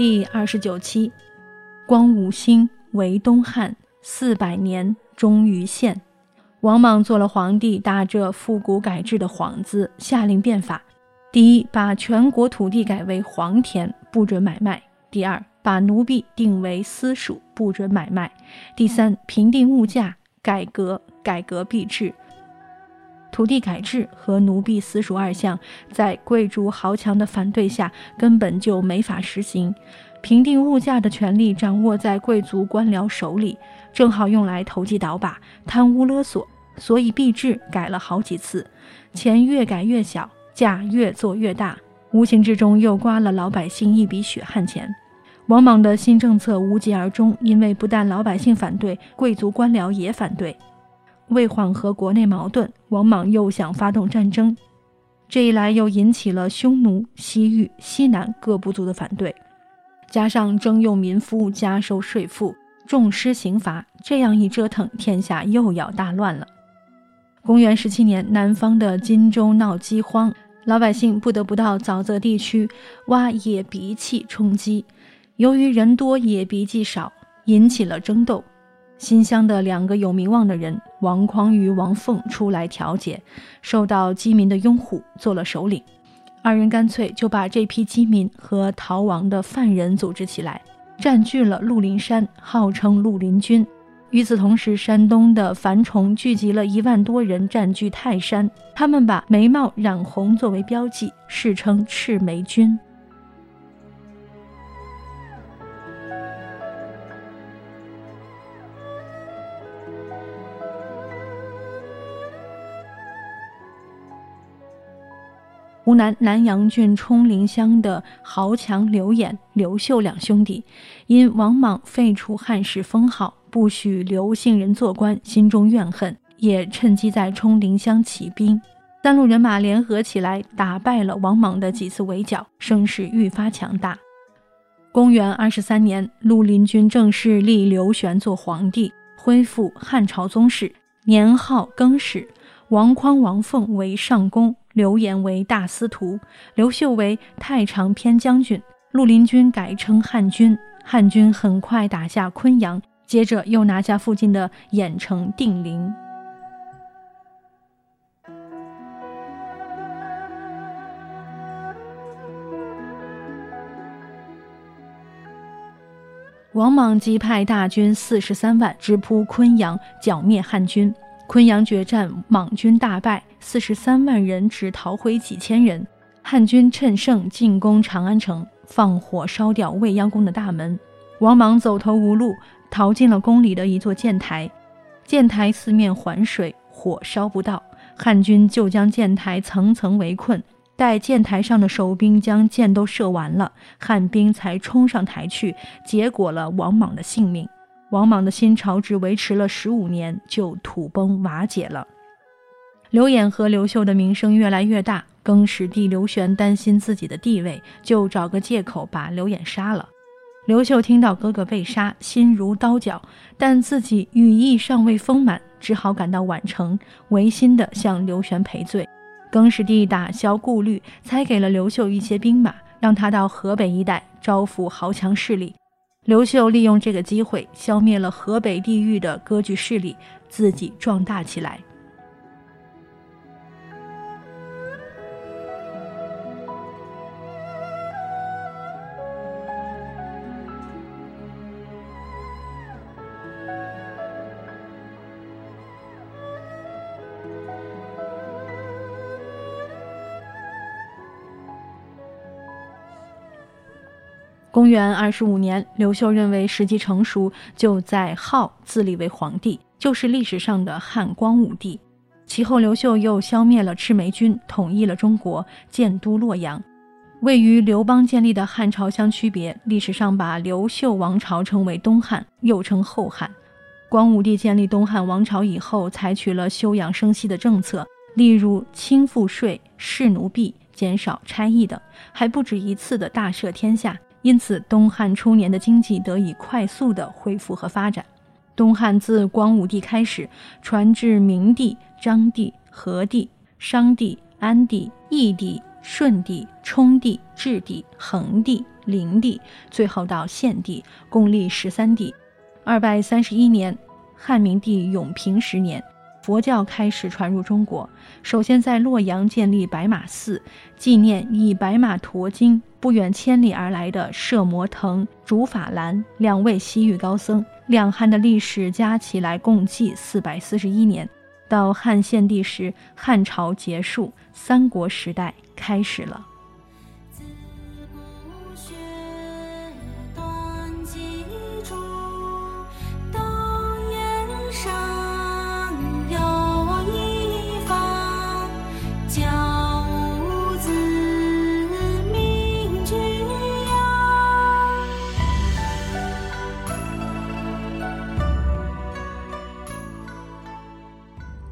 第二十九期，光武兴为东汉四百年，终于现。王莽做了皇帝，打着复古改制的幌子，下令变法：第一，把全国土地改为黄田，不准买卖；第二，把奴婢定为私属，不准买卖；第三，平定物价，改革改革币制。土地改制和奴婢私属二项，在贵族豪强的反对下，根本就没法实行。平定物价的权利掌握在贵族官僚手里，正好用来投机倒把、贪污勒索，所以币制改了好几次，钱越改越小，价越做越大，无形之中又刮了老百姓一笔血汗钱。王莽的新政策无疾而终，因为不但老百姓反对，贵族官僚也反对。为缓和国内矛盾，王莽又想发动战争，这一来又引起了匈奴、西域、西南各部族的反对，加上征用民夫、加收税赋、重施刑罚，这样一折腾，天下又要大乱了。公元十七年，南方的荆州闹饥荒，老百姓不得不到沼泽地区挖野鼻气充饥，由于人多野鼻气少，引起了争斗。新乡的两个有名望的人王匡与王凤出来调解，受到饥民的拥护，做了首领。二人干脆就把这批饥民和逃亡的犯人组织起来，占据了鹿林山，号称鹿林军。与此同时，山东的樊崇聚集了一万多人，占据泰山。他们把眉毛染红作为标记，世称赤眉军。湖南南阳郡冲陵乡的豪强刘演、刘秀两兄弟，因王莽废除汉室封号，不许刘姓人做官，心中怨恨，也趁机在冲陵乡起兵。三路人马联合起来，打败了王莽的几次围剿，声势愈发强大。公元二十三年，绿林军正式立刘玄做皇帝，恢复汉朝宗室，年号更始。王匡、王凤为上公。刘演为大司徒，刘秀为太常偏将军，绿林军改称汉军。汉军很快打下昆阳，接着又拿下附近的郾城、定陵。王莽即派大军四十三万直扑昆阳，剿灭汉军。昆阳决战，莽军大败，四十三万人只逃回几千人。汉军趁胜进攻长安城，放火烧掉未央宫的大门。王莽走投无路，逃进了宫里的一座箭台。箭台四面环水，火烧不到。汉军就将箭台层层围困，待箭台上的守兵将箭都射完了，汉兵才冲上台去，结果了王莽的性命。王莽的新朝只维持了十五年，就土崩瓦解了。刘演和刘秀的名声越来越大，更始帝刘玄担心自己的地位，就找个借口把刘演杀了。刘秀听到哥哥被杀，心如刀绞，但自己羽翼尚未丰满，只好赶到宛城，违心的向刘玄赔罪。更始帝打消顾虑，才给了刘秀一些兵马，让他到河北一带招抚豪强势力。刘秀利用这个机会消灭了河北地域的割据势力，自己壮大起来。公元二十五年，刘秀认为时机成熟，就在号自立为皇帝，就是历史上的汉光武帝。其后，刘秀又消灭了赤眉军，统一了中国，建都洛阳。位于刘邦建立的汉朝相区别，历史上把刘秀王朝称为东汉，又称后汉。光武帝建立东汉王朝以后，采取了休养生息的政策，例如轻赋税、释奴婢、减少差役等，还不止一次的大赦天下。因此，东汉初年的经济得以快速的恢复和发展。东汉自光武帝开始，传至明帝、章帝、和帝、商帝、安帝、义帝、顺帝、冲帝、质帝、恒帝、灵帝，最后到献帝，共历十三帝。二百三十一年，汉明帝永平十年。佛教开始传入中国，首先在洛阳建立白马寺，纪念以白马驮经不远千里而来的摄摩腾、竺法兰两位西域高僧。两汉的历史加起来共计四百四十一年，到汉献帝时，汉朝结束，三国时代开始了。